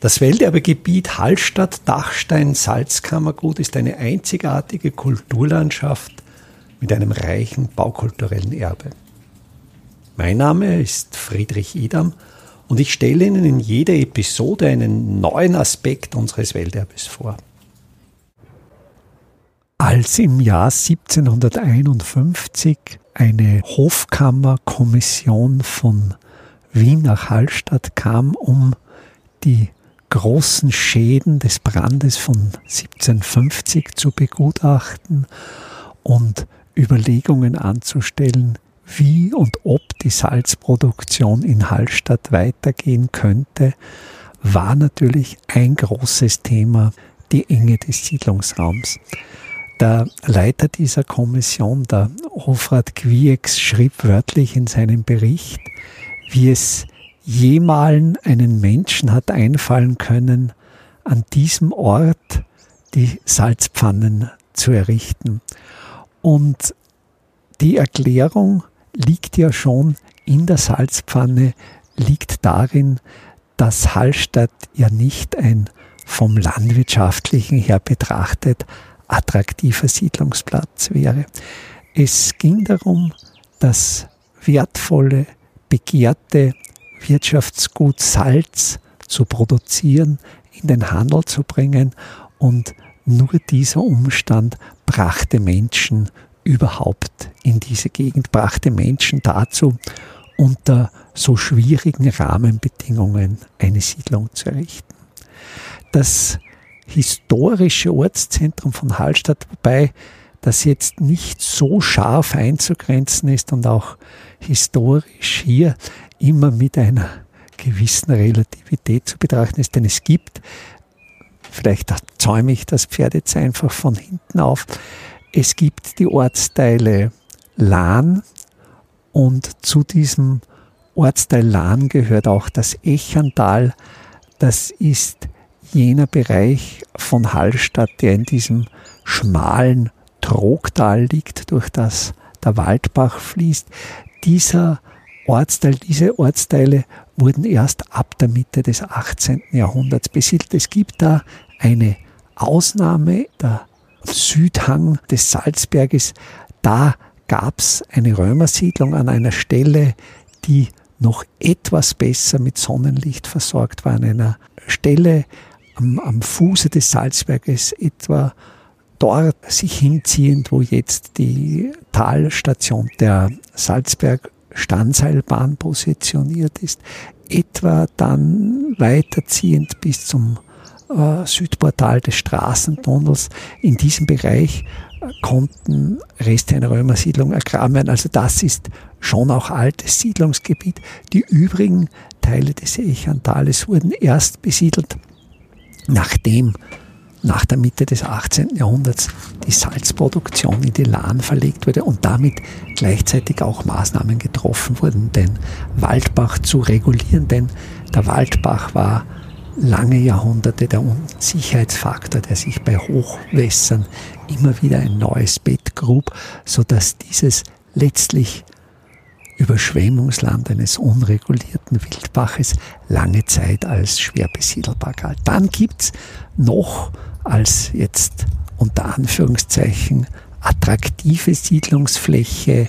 Das Welterbegebiet Hallstatt-Dachstein-Salzkammergut ist eine einzigartige Kulturlandschaft mit einem reichen baukulturellen Erbe. Mein Name ist Friedrich Idam und ich stelle Ihnen in jeder Episode einen neuen Aspekt unseres Welterbes vor. Als im Jahr 1751 eine Hofkammerkommission von Wien nach Hallstatt kam, um die großen Schäden des Brandes von 1750 zu begutachten und Überlegungen anzustellen, wie und ob die Salzproduktion in Hallstatt weitergehen könnte, war natürlich ein großes Thema die Enge des Siedlungsraums. Der Leiter dieser Kommission, der Hofrat Quiex, schrieb wörtlich in seinem Bericht, wie es jemalen einen Menschen hat einfallen können, an diesem Ort die Salzpfannen zu errichten. Und die Erklärung liegt ja schon in der Salzpfanne, liegt darin, dass Hallstatt ja nicht ein vom landwirtschaftlichen her betrachtet attraktiver Siedlungsplatz wäre. Es ging darum, das wertvolle, begehrte Wirtschaftsgut Salz zu produzieren, in den Handel zu bringen und nur dieser Umstand brachte Menschen überhaupt in diese Gegend, brachte Menschen dazu, unter so schwierigen Rahmenbedingungen eine Siedlung zu errichten. Das historische Ortszentrum von Hallstatt, wobei das jetzt nicht so scharf einzugrenzen ist und auch historisch hier immer mit einer gewissen Relativität zu betrachten ist, denn es gibt, vielleicht zäume ich das Pferd jetzt einfach von hinten auf, es gibt die Ortsteile Lahn und zu diesem Ortsteil Lahn gehört auch das Echantal. Das ist jener Bereich von Hallstatt, der in diesem schmalen Trogtal liegt, durch das der Waldbach fließt. Dieser Ortsteil, diese Ortsteile wurden erst ab der Mitte des 18. Jahrhunderts besiedelt. Es gibt da eine Ausnahme, der Südhang des Salzberges. Da gab es eine Römersiedlung an einer Stelle, die noch etwas besser mit Sonnenlicht versorgt war, an einer Stelle am, am Fuße des Salzberges, etwa dort sich hinziehend, wo jetzt die Talstation der Salzberg Standseilbahn positioniert ist, etwa dann weiterziehend bis zum äh, Südportal des Straßentunnels. In diesem Bereich äh, konnten Reste einer Römersiedlung ergraben werden. Also das ist schon auch altes Siedlungsgebiet. Die übrigen Teile des Echantales wurden erst besiedelt, nachdem nach der Mitte des 18. Jahrhunderts die Salzproduktion in die Lahn verlegt wurde und damit gleichzeitig auch Maßnahmen getroffen wurden, den Waldbach zu regulieren, denn der Waldbach war lange Jahrhunderte der Unsicherheitsfaktor, der sich bei Hochwässern immer wieder ein neues Bett grub, sodass dieses letztlich Überschwemmungsland eines unregulierten Wildbaches lange Zeit als schwer besiedelbar galt. Dann gibt's noch als jetzt unter Anführungszeichen attraktive Siedlungsfläche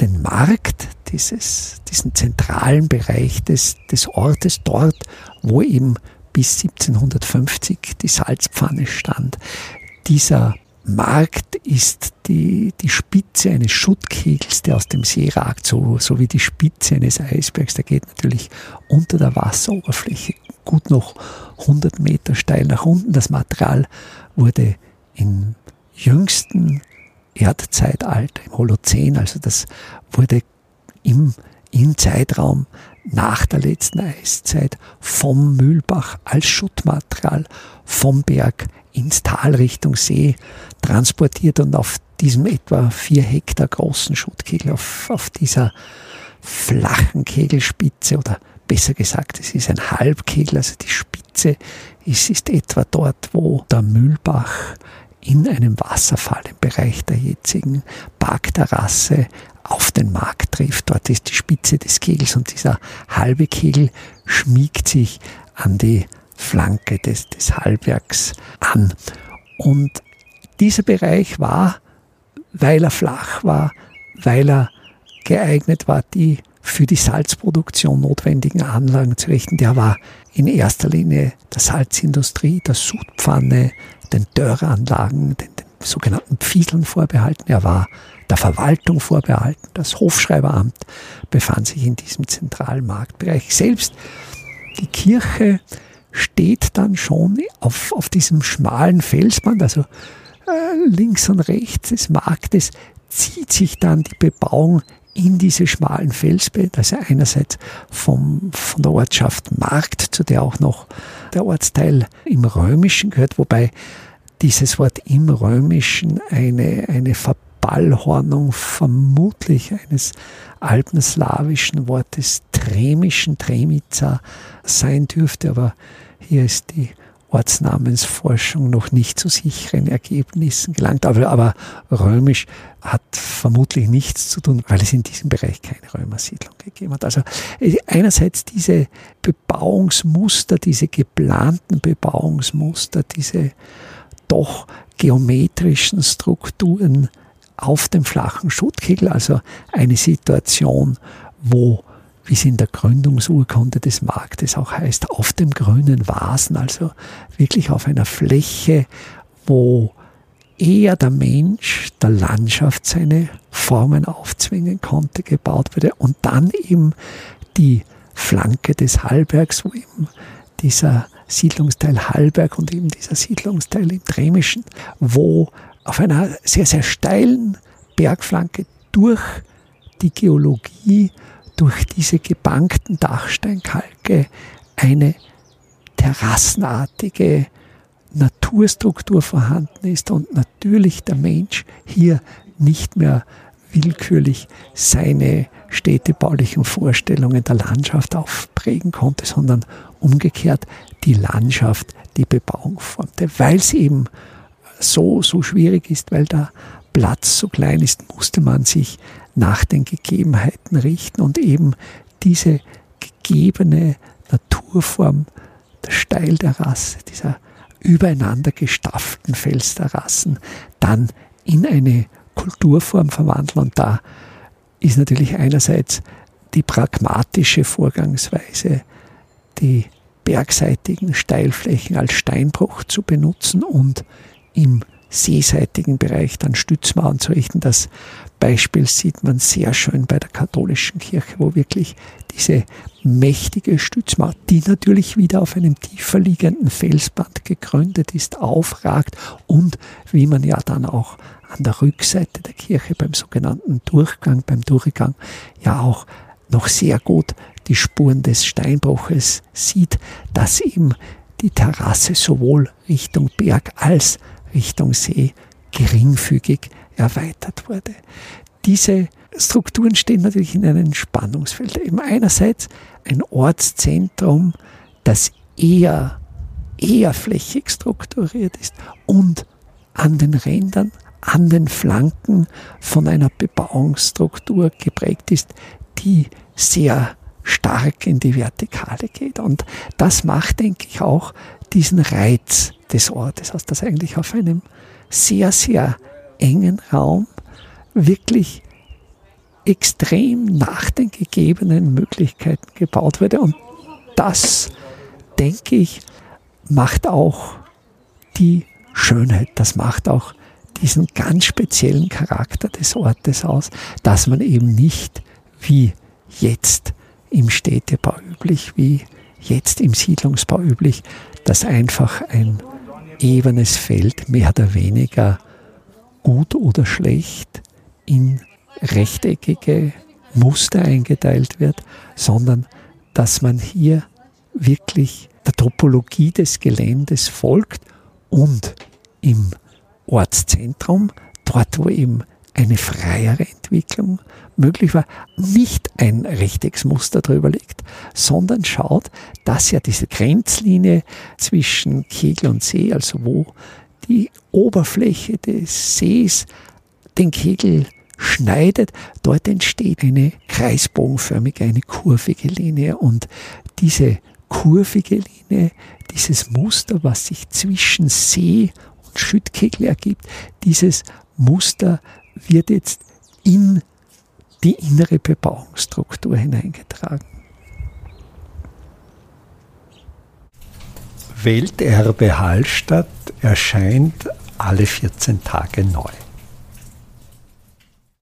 den Markt, dieses, diesen zentralen Bereich des, des Ortes, dort, wo eben bis 1750 die Salzpfanne stand. Dieser Markt ist die, die Spitze eines Schuttkegels, der aus dem See ragt, so, so wie die Spitze eines Eisbergs. Der geht natürlich unter der Wasseroberfläche gut noch 100 Meter steil nach unten. Das Material wurde im jüngsten Erdzeitalter, im Holozän, also das wurde im, im Zeitraum nach der letzten Eiszeit vom Mühlbach als Schuttmaterial vom Berg ins Tal Richtung See transportiert und auf diesem etwa vier Hektar großen Schuttkegel, auf, auf dieser flachen Kegelspitze oder besser gesagt, es ist ein Halbkegel, also die Spitze ist, ist etwa dort, wo der Mühlbach in einem Wasserfall im Bereich der jetzigen Parkterrasse auf den Markt trifft. Dort ist die Spitze des Kegels und dieser halbe Kegel schmiegt sich an die Flanke des, des Hallbergs an. Und dieser Bereich war, weil er flach war, weil er geeignet war, die für die Salzproduktion notwendigen Anlagen zu richten. Der war in erster Linie der Salzindustrie, der Sudpfanne, den Dörranlagen, den, den sogenannten Pfieseln vorbehalten. Er war der Verwaltung vorbehalten. Das Hofschreiberamt befand sich in diesem zentralen Marktbereich. Selbst die Kirche steht dann schon auf, auf diesem schmalen Felsband, also äh, links und rechts des Marktes zieht sich dann die Bebauung in diese schmalen Felsbett, also einerseits vom, von der Ortschaft Markt, zu der auch noch der Ortsteil im Römischen gehört, wobei dieses Wort im Römischen eine, eine Verballhornung vermutlich eines alpenslawischen Wortes Tremischen, Tremica sein dürfte, aber hier ist die Ortsnamensforschung noch nicht zu sicheren Ergebnissen gelangt. Aber, aber römisch hat vermutlich nichts zu tun, weil es in diesem Bereich keine Römersiedlung gegeben hat. Also äh, einerseits diese Bebauungsmuster, diese geplanten Bebauungsmuster, diese doch geometrischen Strukturen auf dem flachen Schuttkegel, also eine Situation, wo wie es in der Gründungsurkunde des Marktes auch heißt, auf dem grünen Vasen, also wirklich auf einer Fläche, wo eher der Mensch der Landschaft seine Formen aufzwingen konnte, gebaut wurde und dann eben die Flanke des Hallbergs, wo eben dieser Siedlungsteil Hallberg und eben dieser Siedlungsteil im Dremischen, wo auf einer sehr, sehr steilen Bergflanke durch die Geologie durch diese gebankten Dachsteinkalke eine terrassenartige Naturstruktur vorhanden ist und natürlich der Mensch hier nicht mehr willkürlich seine städtebaulichen Vorstellungen der Landschaft aufprägen konnte, sondern umgekehrt die Landschaft die Bebauung formte. Weil es eben so, so schwierig ist, weil der Platz so klein ist, musste man sich nach den Gegebenheiten richten und eben diese gegebene Naturform der Steilterrasse, dieser übereinander gestaffelten Felsterrassen dann in eine Kulturform verwandeln. Und da ist natürlich einerseits die pragmatische Vorgangsweise, die bergseitigen Steilflächen als Steinbruch zu benutzen und im seeseitigen Bereich dann Stützmauern zu richten. Das Beispiel sieht man sehr schön bei der katholischen Kirche, wo wirklich diese mächtige Stützmauer, die natürlich wieder auf einem tiefer liegenden Felsband gegründet ist, aufragt und wie man ja dann auch an der Rückseite der Kirche beim sogenannten Durchgang, beim Durchgang ja auch noch sehr gut die Spuren des Steinbruches sieht, dass eben die Terrasse sowohl Richtung Berg als Richtung See geringfügig erweitert wurde. Diese Strukturen stehen natürlich in einem Spannungsfeld. Eben einerseits ein Ortszentrum, das eher, eher flächig strukturiert ist und an den Rändern, an den Flanken von einer Bebauungsstruktur geprägt ist, die sehr stark in die Vertikale geht. Und das macht, denke ich, auch diesen Reiz des Ortes aus, dass eigentlich auf einem sehr, sehr engen Raum wirklich extrem nach den gegebenen Möglichkeiten gebaut wurde. Und das, denke ich, macht auch die Schönheit, das macht auch diesen ganz speziellen Charakter des Ortes aus, dass man eben nicht wie jetzt im Städtebau üblich, wie jetzt im Siedlungsbau üblich, dass einfach ein ebenes Feld mehr oder weniger gut oder schlecht in rechteckige Muster eingeteilt wird, sondern dass man hier wirklich der Topologie des Geländes folgt und im Ortszentrum, dort wo eben eine freiere Entwicklung möglich war, nicht ein Rechtecksmuster drüber liegt, sondern schaut, dass ja diese Grenzlinie zwischen Kegel und See, also wo die Oberfläche des Sees den Kegel schneidet, dort entsteht eine kreisbogenförmige, eine kurvige Linie. Und diese kurvige Linie, dieses Muster, was sich zwischen See und Schüttkegel ergibt, dieses Muster wird jetzt in die innere Bebauungsstruktur hineingetragen. Welterbe Hallstatt erscheint alle 14 Tage neu.